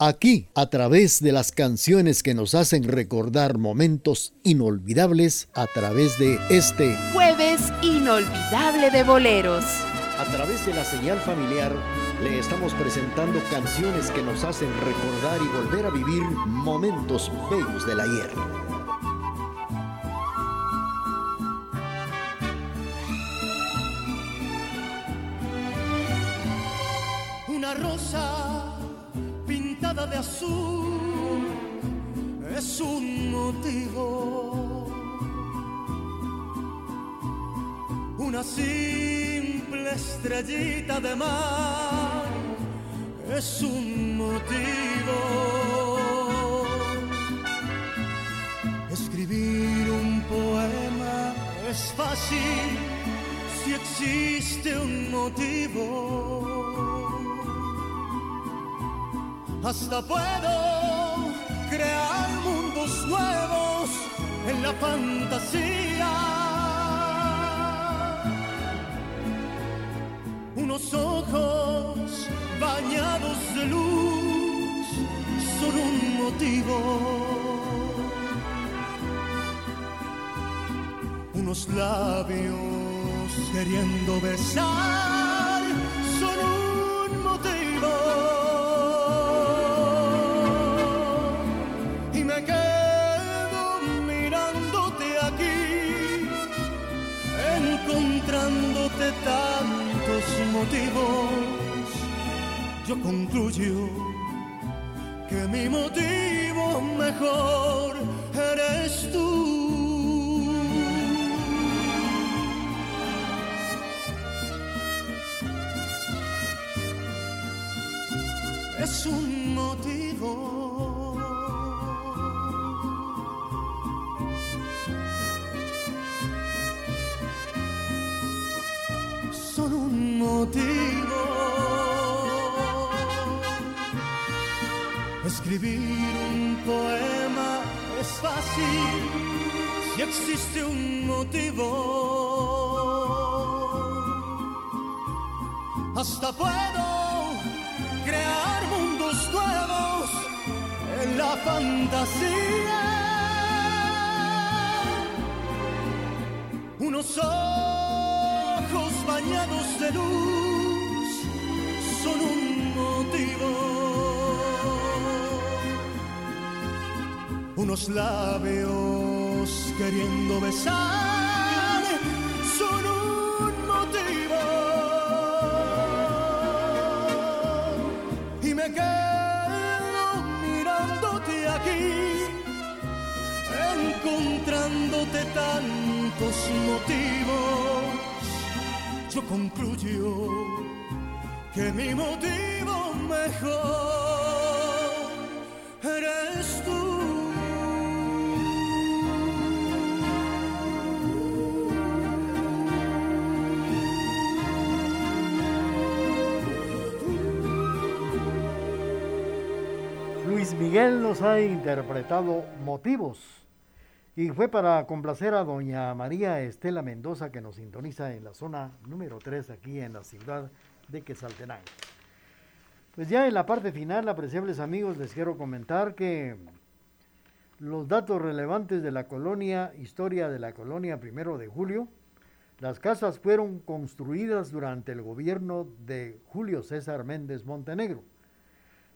Aquí, a través de las canciones que nos hacen recordar momentos inolvidables, a través de este jueves inolvidable de boleros. A través de la señal familiar, le estamos presentando canciones que nos hacen recordar y volver a vivir momentos bellos del ayer. De azul es un motivo. Una simple estrellita de mar es un motivo. Escribir un poema es fácil si existe un motivo hasta puedo crear mundos nuevos en la fantasía. Unos ojos bañados de luz son un motivo. Unos labios queriendo besar motivos, yo concluyo que mi motivo mejor eres tú. Es un existe un motivo. Hasta puedo crear mundos nuevos en la fantasía. Uno solo bañados de luz son un motivo. Unos labios queriendo besar son un motivo. Y me quedo mirándote aquí, encontrándote tantos motivos yo concluyo que mi motivo mejor Miguel nos ha interpretado motivos y fue para complacer a doña María Estela Mendoza que nos sintoniza en la zona número 3 aquí en la ciudad de Quesaltenango. Pues ya en la parte final, apreciables amigos, les quiero comentar que los datos relevantes de la colonia, historia de la colonia primero de julio, las casas fueron construidas durante el gobierno de Julio César Méndez Montenegro.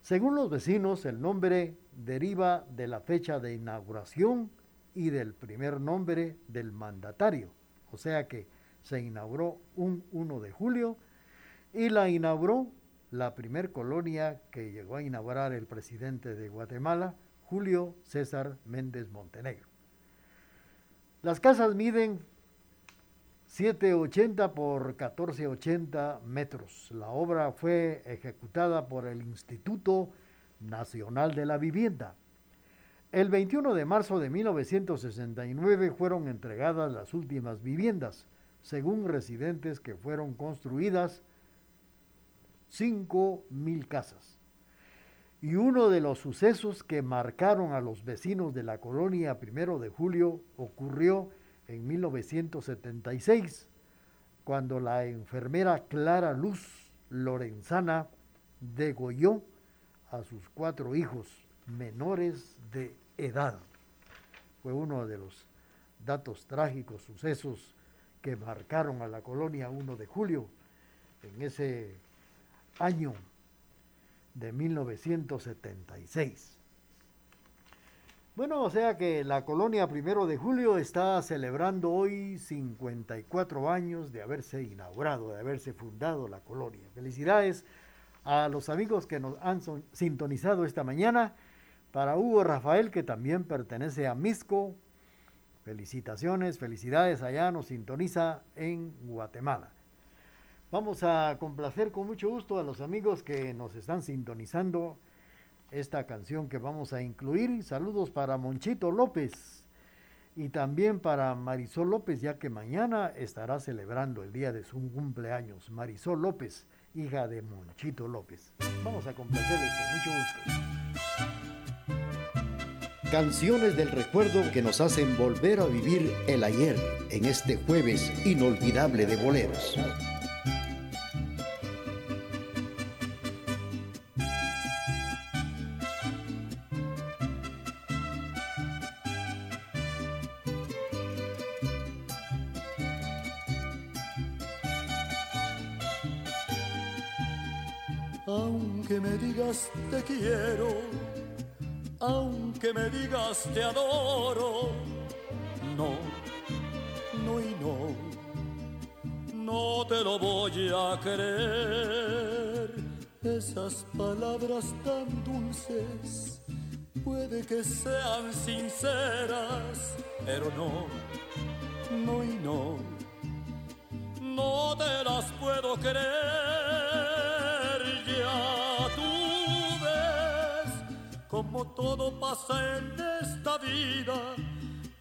Según los vecinos, el nombre deriva de la fecha de inauguración y del primer nombre del mandatario. O sea que se inauguró un 1 de julio y la inauguró la primer colonia que llegó a inaugurar el presidente de Guatemala, Julio César Méndez Montenegro. Las casas miden 780 por 1480 metros. La obra fue ejecutada por el Instituto Nacional de la Vivienda el 21 de marzo de 1969 fueron entregadas las últimas viviendas, según residentes que fueron construidas 5.000 casas. Y uno de los sucesos que marcaron a los vecinos de la colonia primero de julio ocurrió en 1976, cuando la enfermera Clara Luz Lorenzana degolló a sus cuatro hijos menores de edad. Fue uno de los datos trágicos, sucesos que marcaron a la colonia 1 de julio en ese año de 1976. Bueno, o sea que la colonia primero de julio está celebrando hoy 54 años de haberse inaugurado, de haberse fundado la colonia. Felicidades a los amigos que nos han sintonizado esta mañana. Para Hugo Rafael, que también pertenece a Misco, felicitaciones, felicidades allá, nos sintoniza en Guatemala. Vamos a complacer con mucho gusto a los amigos que nos están sintonizando esta canción que vamos a incluir. Saludos para Monchito López y también para Marisol López, ya que mañana estará celebrando el día de su cumpleaños. Marisol López, hija de Monchito López. Vamos a complacerles con mucho gusto. Canciones del recuerdo que nos hacen volver a vivir el ayer en este jueves inolvidable de boleros. Quiero, aunque me digas te adoro. No, no y no, no te lo voy a creer. Esas palabras tan dulces puede que sean sinceras, pero no, no y no, no te las puedo creer como todo pasa en esta vida,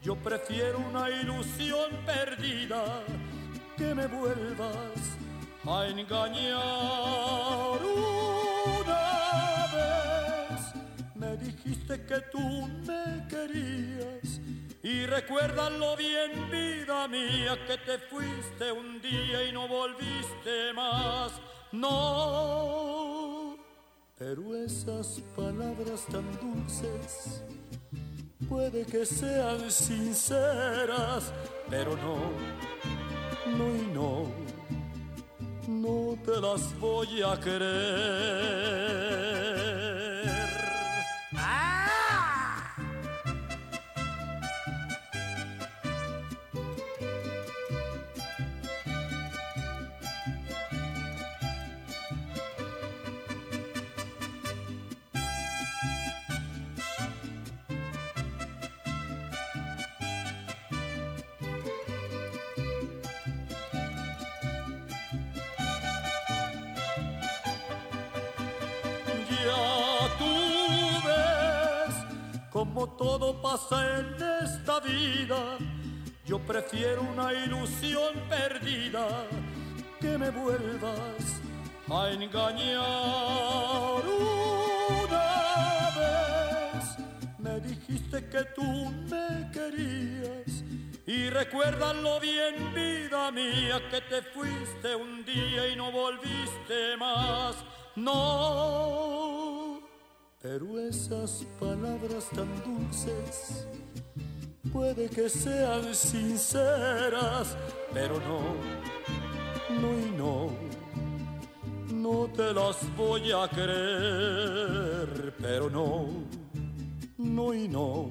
yo prefiero una ilusión perdida que me vuelvas a engañar una vez. Me dijiste que tú me querías y recuérdalo bien, vida mía, que te fuiste un día y no volviste más. No pero esas palabras tan dulces puede que sean sinceras, pero no, no y no, no te las voy a querer. como todo pasa en esta vida, yo prefiero una ilusión perdida que me vuelvas a engañar una vez. Me dijiste que tú me querías y recuérdalo bien, vida mía, que te fuiste un día y no volviste más. No pero esas palabras tan dulces puede que sean sinceras, pero no, no y no, no te las voy a creer, pero no, no y no,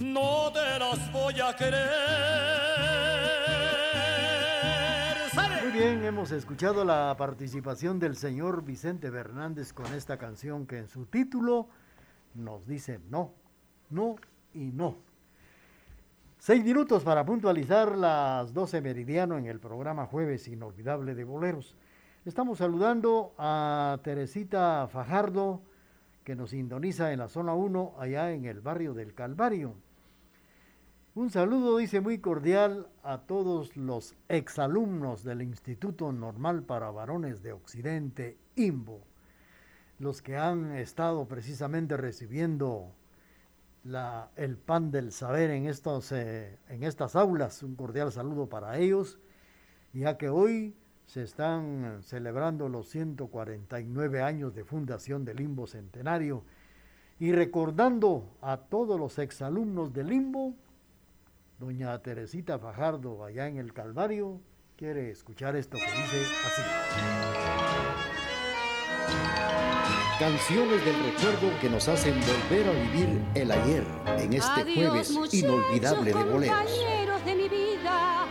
no te las voy a creer bien, hemos escuchado la participación del señor Vicente Fernández con esta canción que en su título nos dice no, no y no. Seis minutos para puntualizar las 12 meridiano en el programa Jueves Inolvidable de Boleros. Estamos saludando a Teresita Fajardo, que nos sintoniza en la zona 1, allá en el barrio del Calvario. Un saludo, dice, muy cordial a todos los exalumnos del Instituto Normal para Varones de Occidente, IMBO, los que han estado precisamente recibiendo el pan del saber en, estos, eh, en estas aulas. Un cordial saludo para ellos, ya que hoy se están celebrando los 149 años de fundación del Limbo Centenario y recordando a todos los exalumnos del Limbo, doña Teresita Fajardo allá en el Calvario quiere escuchar esto que dice así. Canciones del recuerdo que nos hacen volver a vivir el ayer en este jueves inolvidable de boleros. compañeros de mi vida,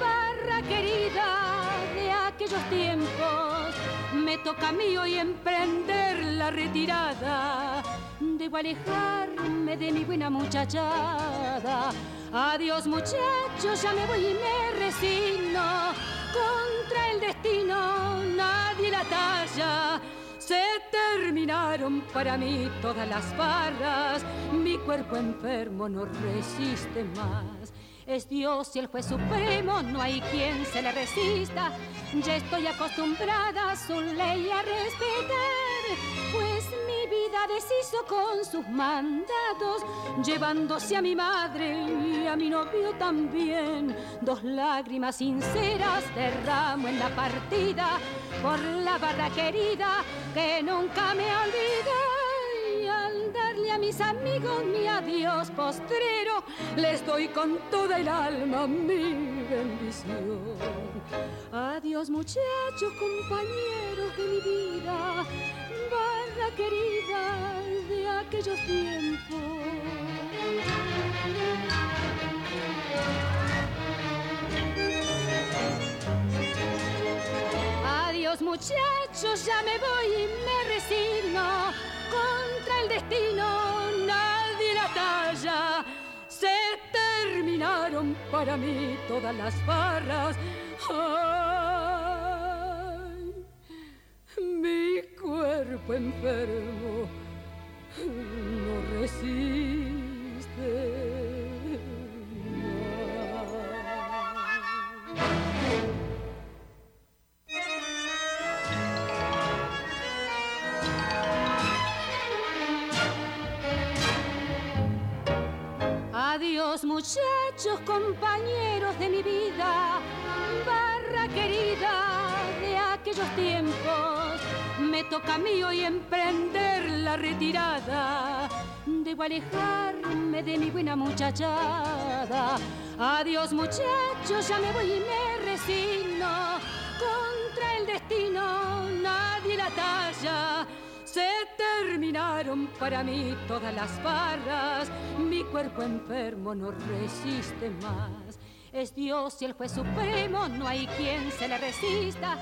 barra querida de aquellos tiempos, me toca a mí hoy emprender la retirada. Debo alejarme de mi buena muchachada. Adiós muchachos, ya me voy y me resigno. Contra el destino nadie la talla. Se terminaron para mí todas las barras, mi cuerpo enfermo no resiste más. Es Dios y el juez supremo, no hay quien se le resista. Ya estoy acostumbrada a su ley a respetar, deshizo con sus mandatos, llevándose a mi madre y a mi novio también. Dos lágrimas sinceras derramo en la partida por la barra querida que nunca me olvidé. Y al darle a mis amigos mi adiós postrero, les doy con toda el alma mi bendición. Adiós muchachos, compañeros de mi vida, barra querida de aquellos tiempos. Adiós muchachos, ya me voy y me resigno. Contra el destino nadie la talla. Se terminaron para mí todas las barras. Ay, enfermo no resiste. Adiós muchachos, compañeros de mi vida, barra querida de aquellos tiempos. Me toca a mí hoy emprender la retirada. Debo alejarme de mi buena muchachada. Adiós muchachos, ya me voy y me resigno. Contra el destino nadie la talla. Se terminaron para mí todas las barras, mi cuerpo enfermo no resiste más. Es Dios y el juez supremo, no hay quien se le resista.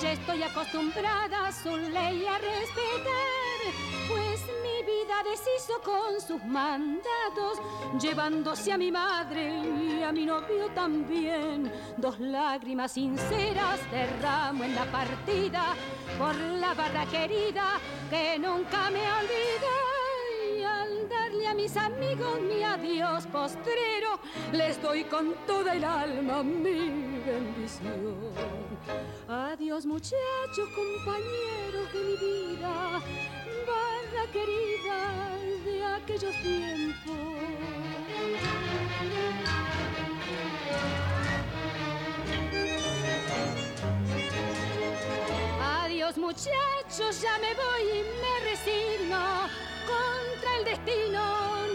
Ya estoy acostumbrada a su ley a respetar, pues mi vida deshizo con sus mandatos, llevándose a mi madre y a mi novio también. Dos lágrimas sinceras derramo en la partida por la barra querida que nunca me olvidé. Mis amigos mi adiós postrero, les doy con toda el alma mi bendición. Adiós muchachos, compañeros de mi vida, barra querida de aquellos tiempos. Adiós muchachos, ya me voy y me resigno. Contra el destino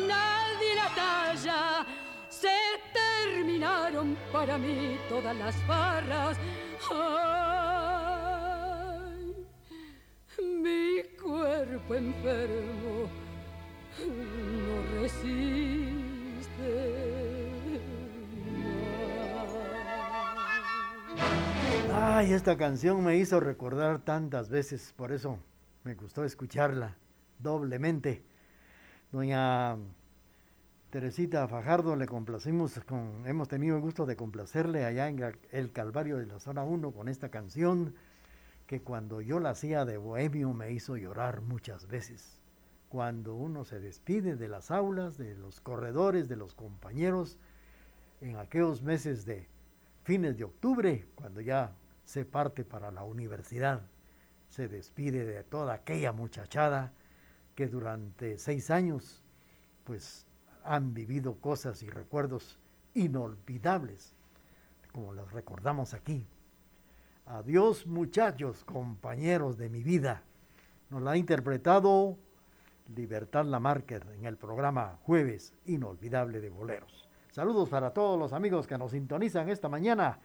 nadie la talla. Se terminaron para mí todas las barras. Ay, mi cuerpo enfermo no resiste. Ay, esta canción me hizo recordar tantas veces, por eso me gustó escucharla doblemente. Doña Teresita Fajardo le complacimos con, hemos tenido el gusto de complacerle allá en el Calvario de la zona 1 con esta canción que cuando yo la hacía de bohemio me hizo llorar muchas veces. Cuando uno se despide de las aulas, de los corredores, de los compañeros, en aquellos meses de fines de octubre, cuando ya se parte para la universidad, se despide de toda aquella muchachada que durante seis años, pues han vivido cosas y recuerdos inolvidables, como los recordamos aquí. Adiós muchachos, compañeros de mi vida. Nos la ha interpretado Libertad Lamarque en el programa Jueves Inolvidable de Boleros. Saludos para todos los amigos que nos sintonizan esta mañana.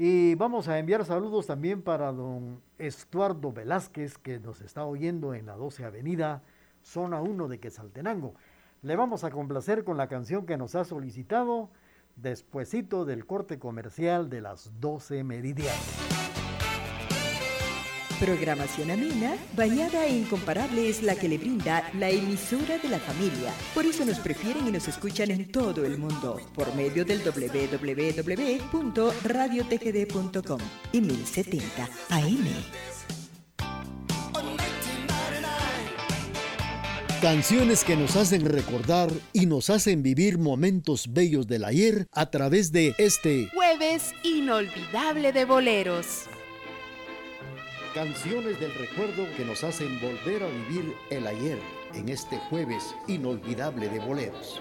Y vamos a enviar saludos también para don Estuardo Velázquez, que nos está oyendo en la 12 Avenida, zona 1 de Quesaltenango. Le vamos a complacer con la canción que nos ha solicitado despuesito del corte comercial de las 12 meridianas. Programación amena, bañada e incomparable es la que le brinda la emisora de la familia. Por eso nos prefieren y nos escuchan en todo el mundo por medio del www.radiotgd.com y 1070 AM. Canciones que nos hacen recordar y nos hacen vivir momentos bellos del ayer a través de este jueves inolvidable de boleros. Canciones del recuerdo que nos hacen volver a vivir el ayer en este jueves inolvidable de boleros.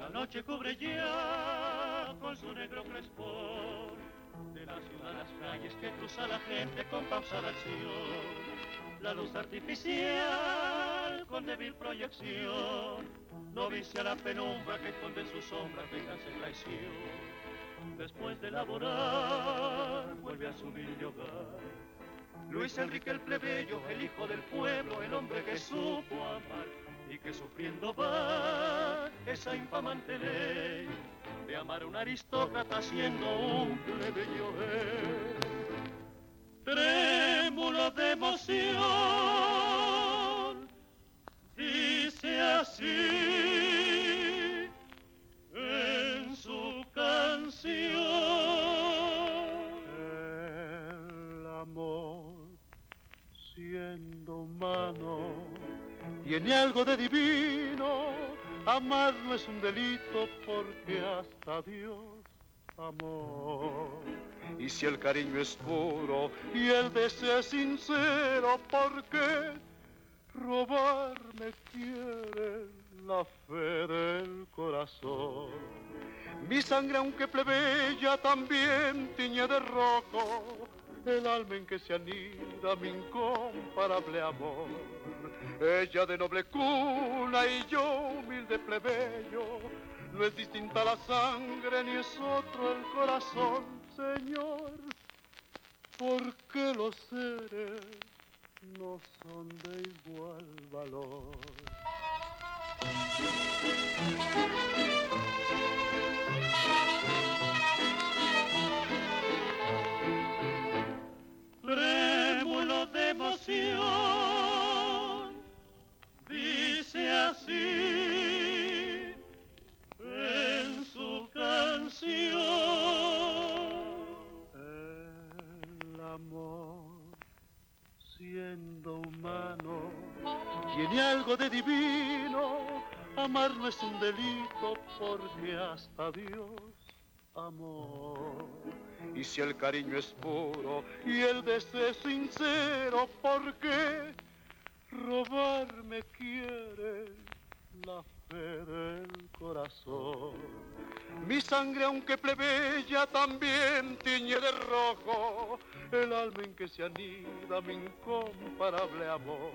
La noche cubre ya con su negro crespón de la ciudad las calles que cruza la gente con pausada acción. La luz artificial con débil proyección no viste a la penumbra que esconde sus sombras, venganza y traición. Después de laborar, vuelve a su humilde hogar. Luis Enrique el plebeyo, el hijo del pueblo, el hombre que supo amar y que sufriendo va esa infamante ley de amar a un aristócrata siendo un plebeyo Trémulo de emoción dice así en su canción. El amor, siendo humano, tiene algo de divino. Amar no es un delito porque hasta Dios amor. Y si el cariño es puro y el deseo es sincero, ¿por qué robarme quiere la fe del corazón. Mi sangre, aunque plebeya, también tiñe de rojo el alma en que se anida mi incomparable amor. Ella de noble cuna y yo humilde plebeyo, no es distinta la sangre ni es otro el corazón, Señor, porque los seres no son de igual valor. Trémulo de emoción, dice así tiene algo de divino. Amar no es un delito porque hasta Dios amó. Y si el cariño es puro y el deseo sincero, ¿por qué robarme quiere la fe del corazón? Mi sangre, aunque plebeya, también tiñe de rojo el alma en que se anida mi incomparable amor.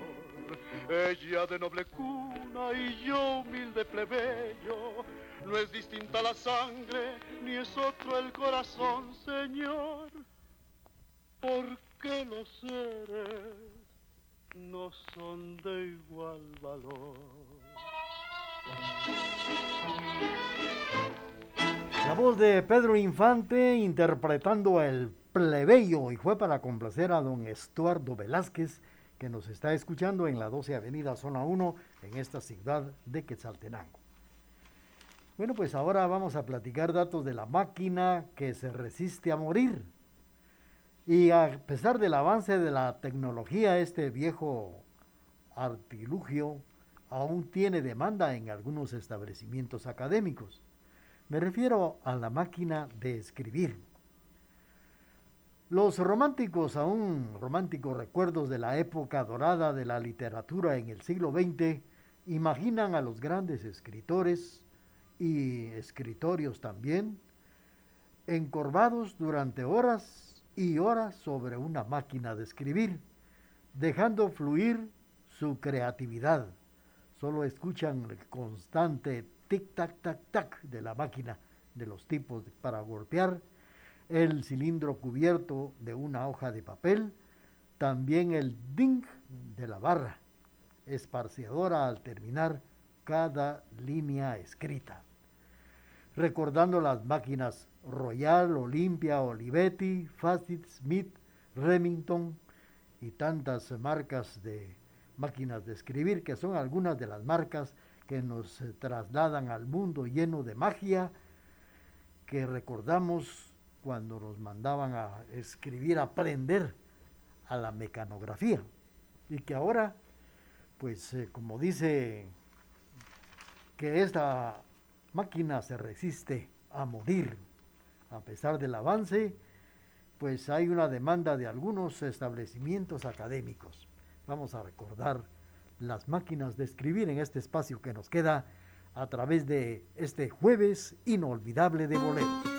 Ella de noble cuna y yo humilde plebeyo, no es distinta la sangre ni es otro el corazón, Señor, porque los seres no son de igual valor. La voz de Pedro Infante interpretando el plebeyo y fue para complacer a don Estuardo Velázquez que nos está escuchando en la 12 Avenida Zona 1 en esta ciudad de Quetzaltenango. Bueno, pues ahora vamos a platicar datos de la máquina que se resiste a morir. Y a pesar del avance de la tecnología, este viejo artilugio aún tiene demanda en algunos establecimientos académicos. Me refiero a la máquina de escribir. Los románticos, aún románticos recuerdos de la época dorada de la literatura en el siglo XX, imaginan a los grandes escritores y escritorios también, encorvados durante horas y horas sobre una máquina de escribir, dejando fluir su creatividad. Solo escuchan el constante tic-tac-tac-tac de la máquina de los tipos para golpear el cilindro cubierto de una hoja de papel, también el ding de la barra, esparciadora al terminar cada línea escrita. Recordando las máquinas Royal, Olympia, Olivetti, Facit, Smith, Remington y tantas marcas de máquinas de escribir, que son algunas de las marcas que nos trasladan al mundo lleno de magia que recordamos cuando nos mandaban a escribir, a aprender a la mecanografía. Y que ahora, pues eh, como dice que esta máquina se resiste a morir, a pesar del avance, pues hay una demanda de algunos establecimientos académicos. Vamos a recordar las máquinas de escribir en este espacio que nos queda a través de este jueves inolvidable de boleros.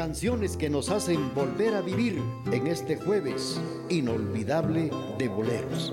Canciones que nos hacen volver a vivir en este jueves inolvidable de boleros.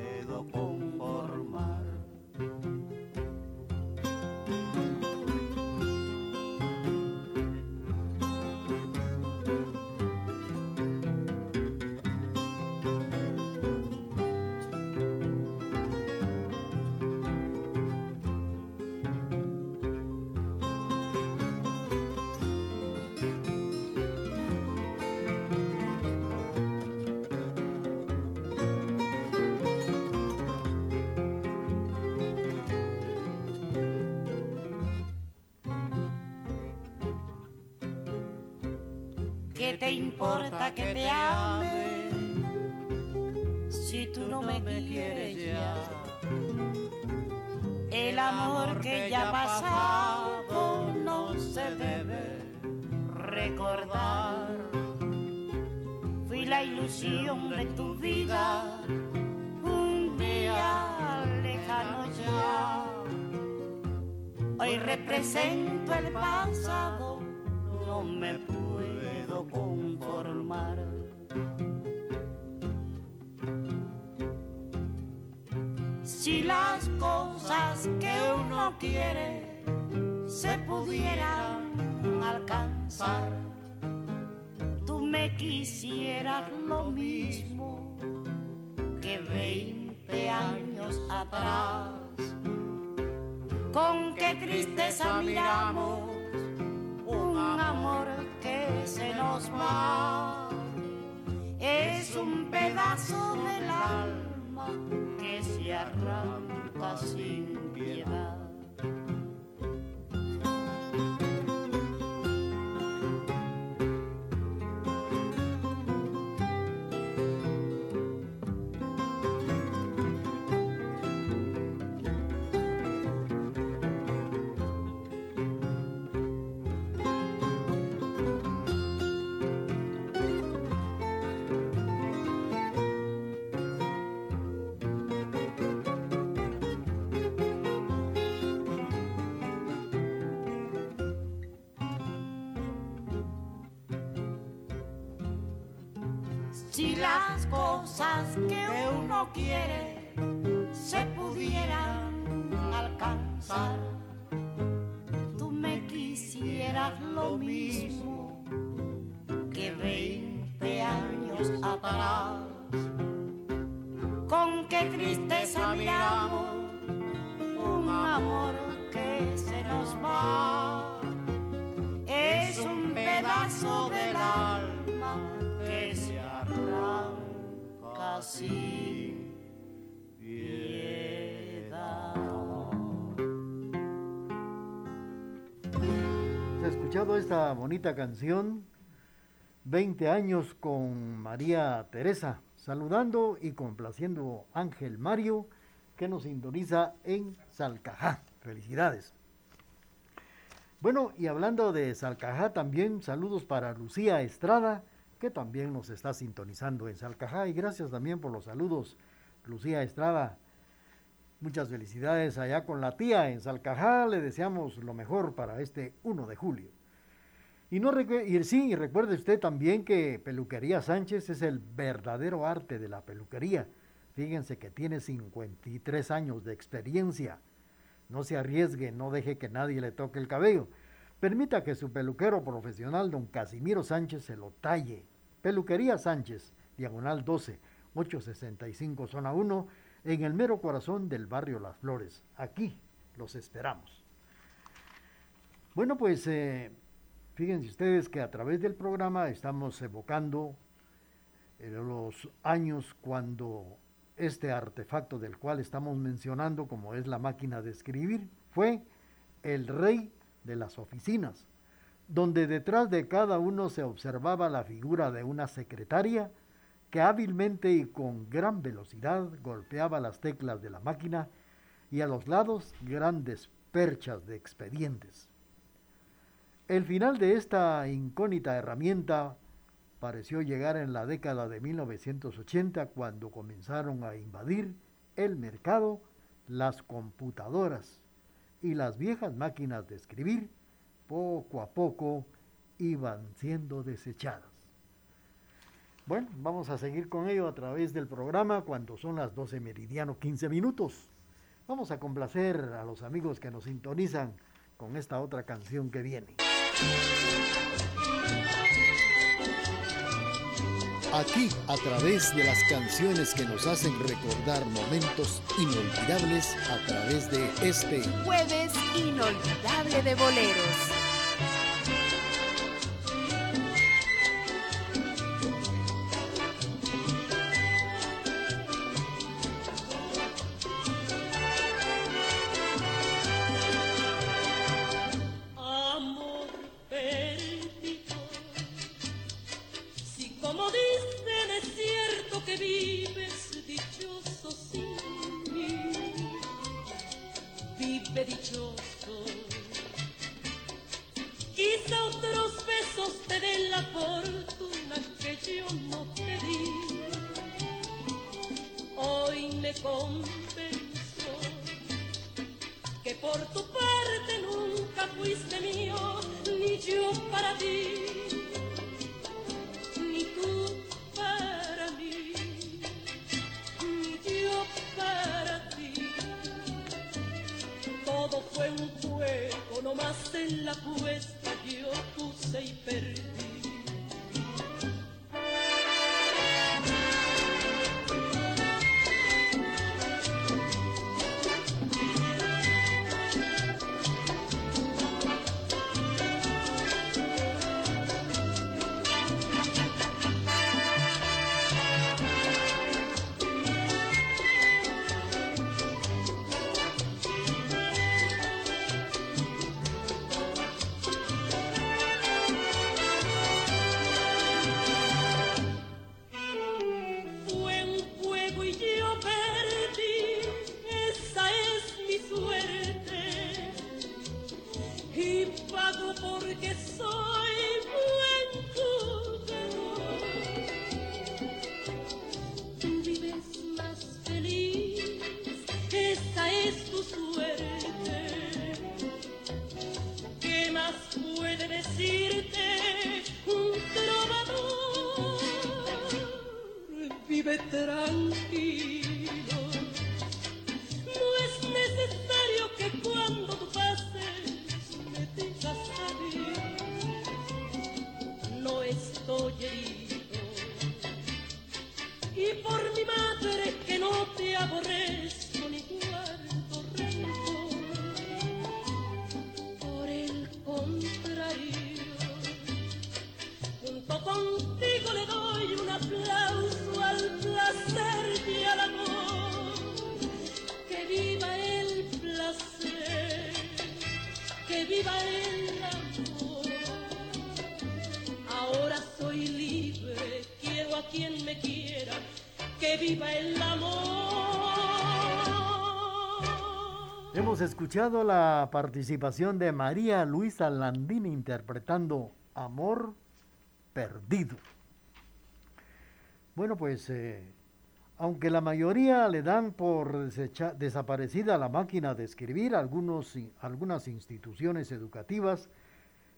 amor que ya pasado no se debe recordar. Fui la ilusión de tu vida un día lejano ya. Hoy represento el pasado, no me conformar. Si las cosas que uno quiere se pudieran alcanzar, tú me quisieras lo mismo que 20 años atrás. Con qué tristeza miramos un amor que se nos va. Es un pedazo del alma que se arranca sin piedad. Si las cosas que uno quiere se pudieran alcanzar, tú me quisieras lo mismo que veinte años atrás. Con qué tristeza miramos un amor que se nos va. Es un pedazo del alma sin piedad. ¿Has escuchado esta bonita canción? 20 años con María Teresa, saludando y complaciendo Ángel Mario, que nos sintoniza en Salcajá. Felicidades. Bueno, y hablando de Salcajá, también saludos para Lucía Estrada, que también nos está sintonizando en Salcajá. Y gracias también por los saludos, Lucía Estrada. Muchas felicidades allá con la tía en Salcajá. Le deseamos lo mejor para este 1 de julio. Y, no y sí, y recuerde usted también que Peluquería Sánchez es el verdadero arte de la peluquería. Fíjense que tiene 53 años de experiencia. No se arriesgue, no deje que nadie le toque el cabello. Permita que su peluquero profesional, don Casimiro Sánchez, se lo talle. Peluquería Sánchez, diagonal 12, 865, zona 1, en el mero corazón del barrio Las Flores. Aquí los esperamos. Bueno, pues eh, fíjense ustedes que a través del programa estamos evocando eh, los años cuando este artefacto del cual estamos mencionando, como es la máquina de escribir, fue el rey de las oficinas, donde detrás de cada uno se observaba la figura de una secretaria que hábilmente y con gran velocidad golpeaba las teclas de la máquina y a los lados grandes perchas de expedientes. El final de esta incógnita herramienta pareció llegar en la década de 1980 cuando comenzaron a invadir el mercado las computadoras y las viejas máquinas de escribir poco a poco iban siendo desechadas. Bueno, vamos a seguir con ello a través del programa cuando son las 12 meridiano 15 minutos. Vamos a complacer a los amigos que nos sintonizan con esta otra canción que viene. Aquí, a través de las canciones que nos hacen recordar momentos inolvidables, a través de este Jueves inolvidable de boleros. Todo fue un juego, nomás en la apuesta yo puse y perdí. Escuchado la participación de María Luisa Landini interpretando Amor Perdido. Bueno, pues eh, aunque la mayoría le dan por desaparecida la máquina de escribir, algunos, algunas instituciones educativas,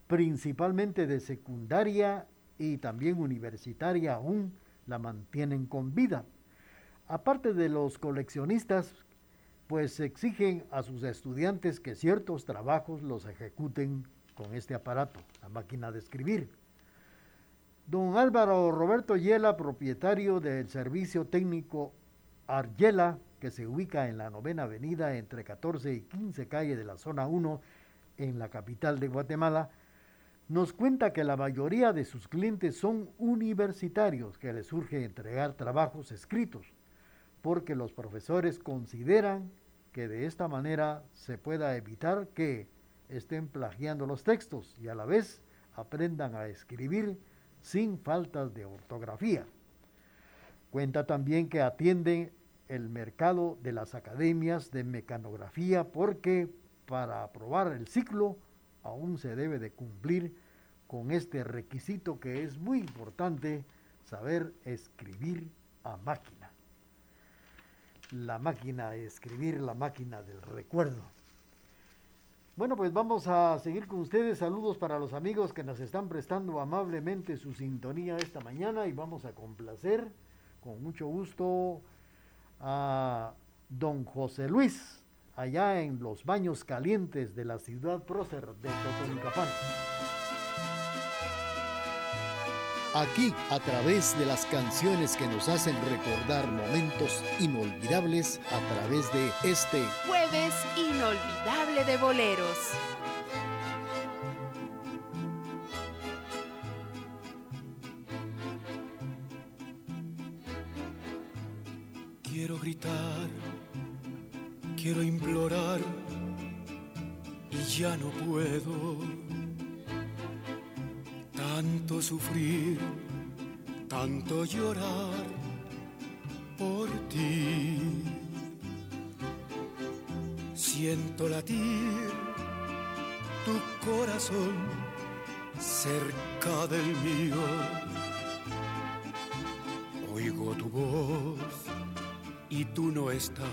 principalmente de secundaria y también universitaria, aún la mantienen con vida. Aparte de los coleccionistas, pues exigen a sus estudiantes que ciertos trabajos los ejecuten con este aparato, la máquina de escribir. Don Álvaro Roberto Yela, propietario del servicio técnico Argela, que se ubica en la novena avenida entre 14 y 15 calle de la zona 1 en la capital de Guatemala, nos cuenta que la mayoría de sus clientes son universitarios que les surge entregar trabajos escritos, porque los profesores consideran que de esta manera se pueda evitar que estén plagiando los textos y a la vez aprendan a escribir sin faltas de ortografía. Cuenta también que atienden el mercado de las academias de mecanografía porque para aprobar el ciclo aún se debe de cumplir con este requisito que es muy importante, saber escribir a máquina. La máquina de escribir, la máquina del recuerdo. Bueno, pues vamos a seguir con ustedes. Saludos para los amigos que nos están prestando amablemente su sintonía esta mañana y vamos a complacer con mucho gusto a don José Luis, allá en los baños calientes de la ciudad prócer de Totonicapán. Aquí, a través de las canciones que nos hacen recordar momentos inolvidables, a través de este jueves inolvidable de boleros. Quiero gritar, quiero implorar y ya no puedo sufrir, tanto llorar por ti. Siento latir tu corazón cerca del mío. Oigo tu voz y tú no estás.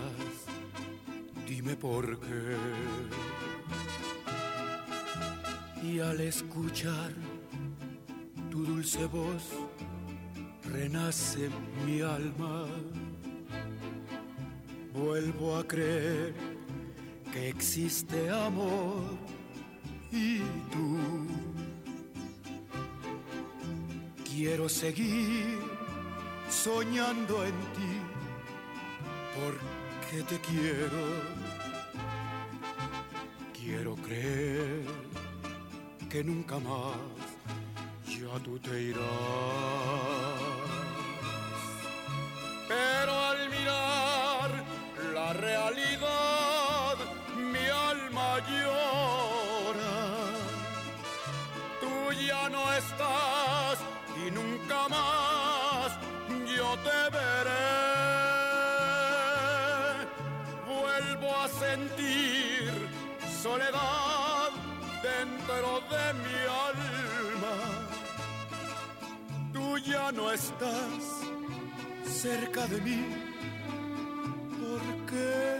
Dime por qué. Y al escuchar tu dulce voz renace mi alma. Vuelvo a creer que existe amor y tú. Quiero seguir soñando en ti porque te quiero. Quiero creer que nunca más tú te irás. Pero al mirar la realidad, mi alma llora. Tú ya no estás y nunca no estás cerca de mí. ¿Por qué?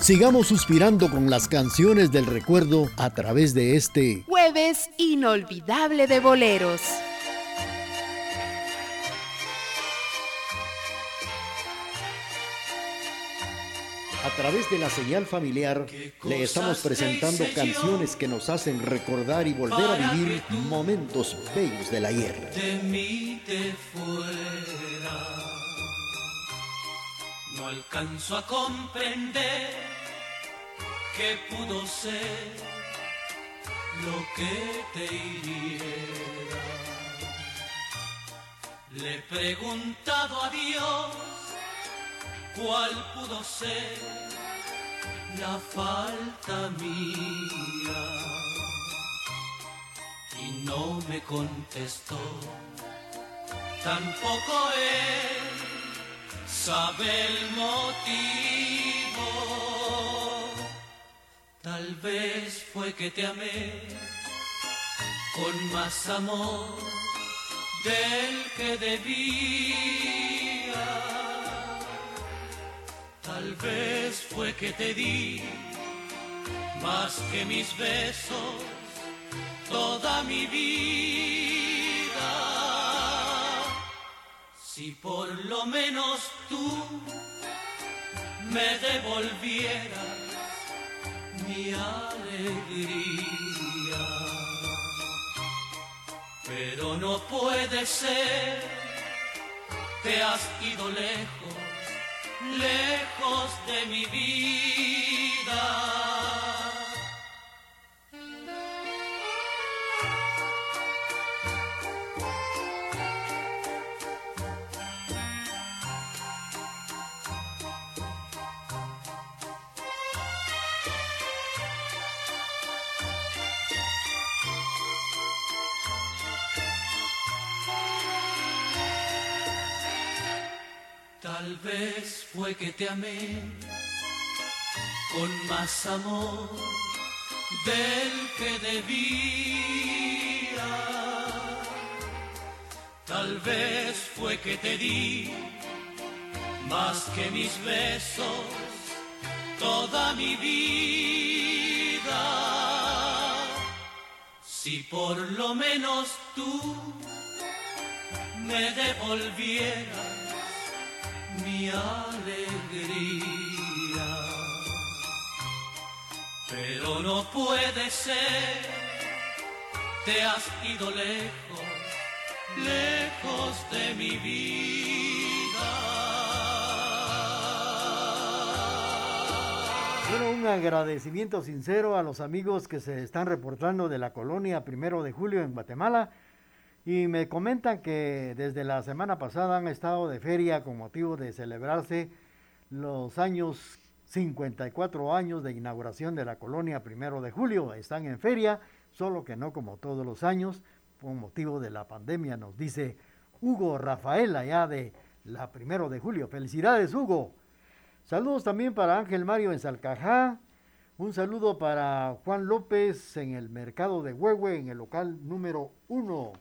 Sigamos suspirando con las canciones del recuerdo a través de este jueves inolvidable de boleros. A través de la señal familiar le estamos presentando canciones que nos hacen recordar y volver a vivir momentos bellos del ayer. De mí te fuera, no alcanzo a comprender qué pudo ser lo que te hiriera. Le he preguntado a Dios cuál pudo ser la falta mía. Y no me contestó, tampoco él sabe el motivo. Tal vez fue que te amé con más amor del que debía Tal vez fue que te di más que mis besos toda mi vida. Si por lo menos tú me devolvieras mi alegría. Pero no puede ser, te has ido lejos lejos de mi vida. Tal vez fue que te amé con más amor del que debía. Tal vez fue que te di más que mis besos toda mi vida. Si por lo menos tú me devolvieras mi alegría. Pero no puede ser, te has ido lejos, lejos de mi vida. Bueno, un agradecimiento sincero a los amigos que se están reportando de la colonia Primero de Julio en Guatemala y me comentan que desde la semana pasada han estado de feria con motivo de celebrarse los años 54 años de inauguración de la colonia primero de julio. Están en feria, solo que no como todos los años, por motivo de la pandemia, nos dice Hugo Rafael allá de la primero de julio. Felicidades, Hugo. Saludos también para Ángel Mario en Salcajá. Un saludo para Juan López en el mercado de Huehue, en el local número uno.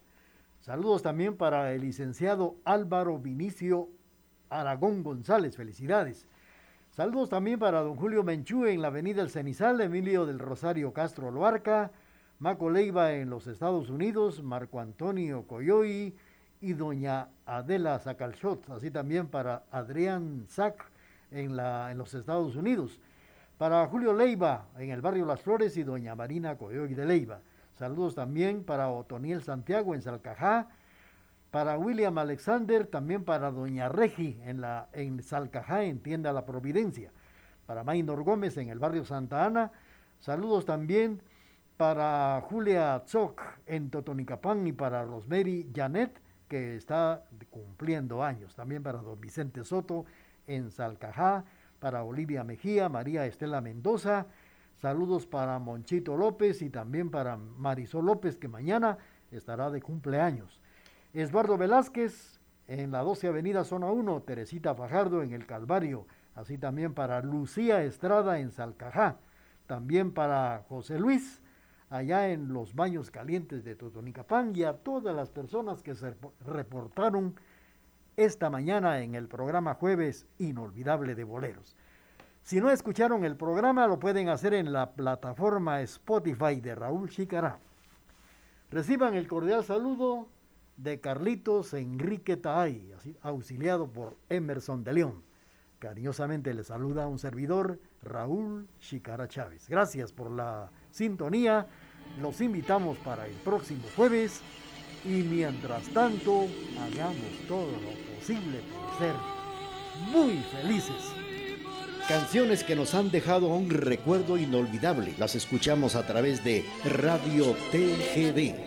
Saludos también para el licenciado Álvaro Vinicio Aragón González, felicidades. Saludos también para don Julio Menchú en la avenida El Cenizal, Emilio del Rosario Castro Loarca, Maco Leiva en los Estados Unidos, Marco Antonio Coyoy y doña Adela Zacalchot, así también para Adrián Zac en, la, en los Estados Unidos, para Julio Leiva en el barrio Las Flores y doña Marina Coyoy de Leiva. Saludos también para Otoniel Santiago en Salcajá, para William Alexander, también para Doña Regi en, en Salcajá, en Tienda La Providencia, para Maynor Gómez en el barrio Santa Ana. Saludos también para Julia Zoc en Totonicapán y para Rosemary Janet, que está cumpliendo años. También para don Vicente Soto en Salcajá, para Olivia Mejía, María Estela Mendoza, Saludos para Monchito López y también para Marisol López, que mañana estará de cumpleaños. Eduardo Velázquez en la 12 Avenida Zona 1, Teresita Fajardo en el Calvario, así también para Lucía Estrada en Salcajá, también para José Luis allá en los baños calientes de Totonicapán y a todas las personas que se reportaron esta mañana en el programa Jueves Inolvidable de Boleros. Si no escucharon el programa, lo pueden hacer en la plataforma Spotify de Raúl Chicará. Reciban el cordial saludo de Carlitos Enrique Taay, auxiliado por Emerson de León. Cariñosamente le saluda un servidor, Raúl Chicara Chávez. Gracias por la sintonía. Los invitamos para el próximo jueves y mientras tanto hagamos todo lo posible por ser muy felices. Canciones que nos han dejado un recuerdo inolvidable. Las escuchamos a través de Radio TGD